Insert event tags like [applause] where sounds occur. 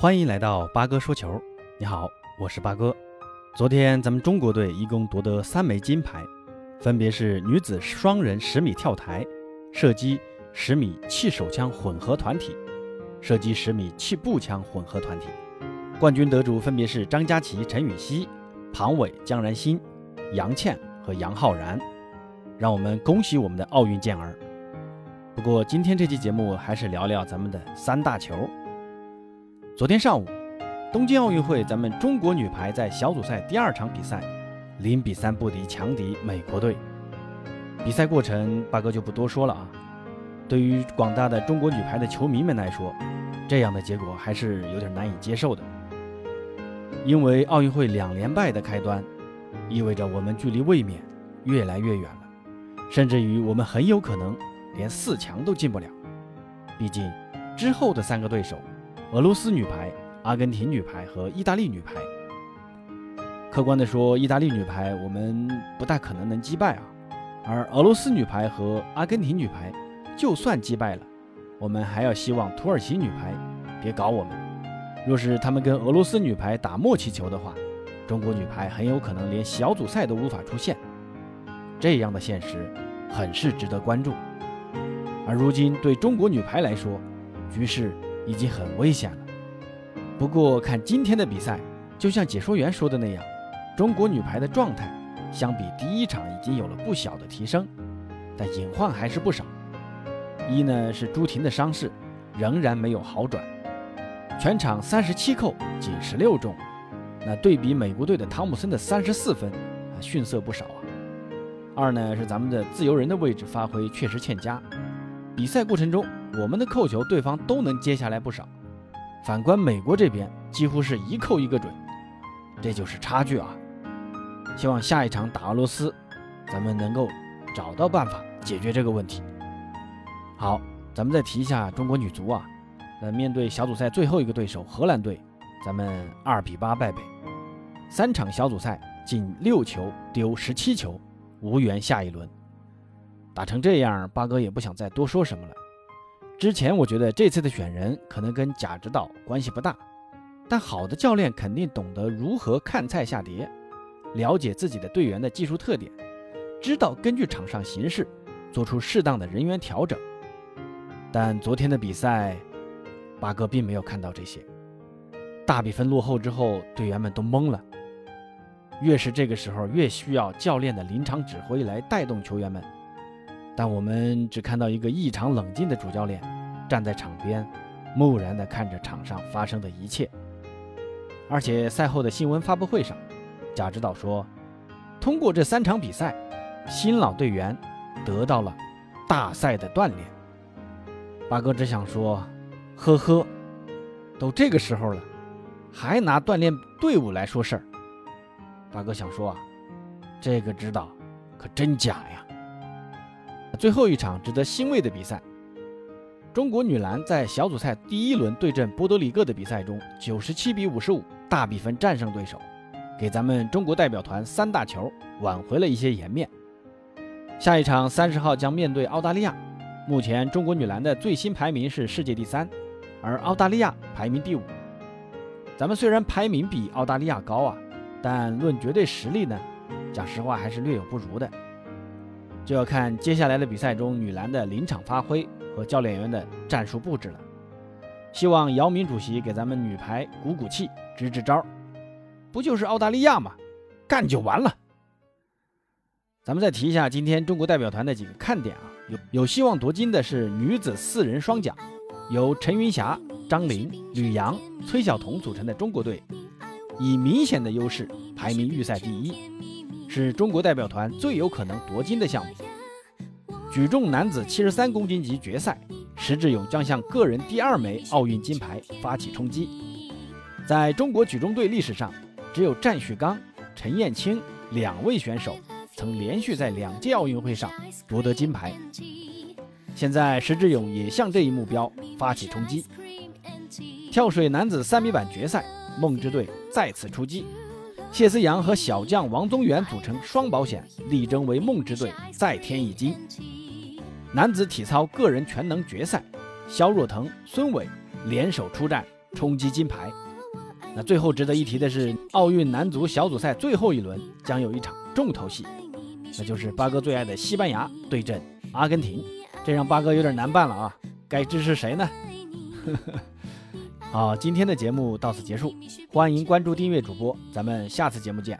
欢迎来到八哥说球。你好，我是八哥。昨天咱们中国队一共夺得三枚金牌，分别是女子双人十米跳台、射击十米气手枪混合团体、射击十米气步枪混合团体。冠军得主分别是张家齐、陈芋汐、庞伟、江然鑫、杨倩和杨浩然。让我们恭喜我们的奥运健儿。不过今天这期节目还是聊聊咱们的三大球。昨天上午，东京奥运会，咱们中国女排在小组赛第二场比赛，零比三不敌强敌美国队。比赛过程，八哥就不多说了啊。对于广大的中国女排的球迷们来说，这样的结果还是有点难以接受的。因为奥运会两连败的开端，意味着我们距离卫冕越来越远了，甚至于我们很有可能连四强都进不了。毕竟之后的三个对手。俄罗斯女排、阿根廷女排和意大利女排。客观的说，意大利女排我们不大可能能击败啊。而俄罗斯女排和阿根廷女排，就算击败了，我们还要希望土耳其女排别搞我们。若是他们跟俄罗斯女排打默契球的话，中国女排很有可能连小组赛都无法出现。这样的现实很是值得关注。而如今对中国女排来说，局势。已经很危险了。不过看今天的比赛，就像解说员说的那样，中国女排的状态相比第一场已经有了不小的提升，但隐患还是不少。一呢是朱婷的伤势仍然没有好转，全场三十七扣仅十六中，那对比美国队的汤姆森的三十四分，啊逊色不少啊。二呢是咱们的自由人的位置发挥确实欠佳，比赛过程中。我们的扣球，对方都能接下来不少。反观美国这边，几乎是一扣一个准，这就是差距啊！希望下一场打俄罗斯，咱们能够找到办法解决这个问题。好，咱们再提一下中国女足啊，那面对小组赛最后一个对手荷兰队，咱们二比八败北，三场小组赛进六球丢十七球，无缘下一轮。打成这样，八哥也不想再多说什么了。之前我觉得这次的选人可能跟贾指导关系不大，但好的教练肯定懂得如何看菜下碟，了解自己的队员的技术特点，知道根据场上形势做出适当的人员调整。但昨天的比赛，八哥并没有看到这些。大比分落后之后，队员们都懵了。越是这个时候，越需要教练的临场指挥来带动球员们。但我们只看到一个异常冷静的主教练，站在场边，木然地看着场上发生的一切。而且赛后的新闻发布会上，贾指导说，通过这三场比赛，新老队员得到了大赛的锻炼。八哥只想说，呵呵，都这个时候了，还拿锻炼队伍来说事儿。八哥想说啊，这个指导可真假呀。最后一场值得欣慰的比赛，中国女篮在小组赛第一轮对阵波多黎各的比赛中，九十七比五十五大比分战胜对手，给咱们中国代表团三大球挽回了一些颜面。下一场三十号将面对澳大利亚，目前中国女篮的最新排名是世界第三，而澳大利亚排名第五。咱们虽然排名比澳大利亚高啊，但论绝对实力呢，讲实话还是略有不如的。就要看接下来的比赛中女篮的临场发挥和教练员的战术布置了。希望姚明主席给咱们女排鼓鼓气、支支招。不就是澳大利亚吗？干就完了。咱们再提一下今天中国代表团的几个看点啊，有有希望夺金的是女子四人双桨，由陈云霞、张琳、吕阳、崔晓彤组成的中国队，以明显的优势排名预赛第一。是中国代表团最有可能夺金的项目。举重男子七十三公斤级决赛，石智勇将向个人第二枚奥运金牌发起冲击。在中国举重队历史上，只有战旭刚、陈燕青两位选手曾连续在两届奥运会上夺得金牌。现在，石智勇也向这一目标发起冲击。跳水男子三米板决赛，梦之队再次出击。谢思阳和小将王宗源组成双保险，力争为梦之队再添一金。男子体操个人全能决赛，肖若腾、孙伟联手出战冲击金牌。那最后值得一提的是，奥运男足小组赛最后一轮将有一场重头戏，那就是八哥最爱的西班牙对阵阿根廷，这让八哥有点难办了啊！该支持谁呢？呵 [laughs] 呵好，今天的节目到此结束，欢迎关注订阅主播，咱们下次节目见。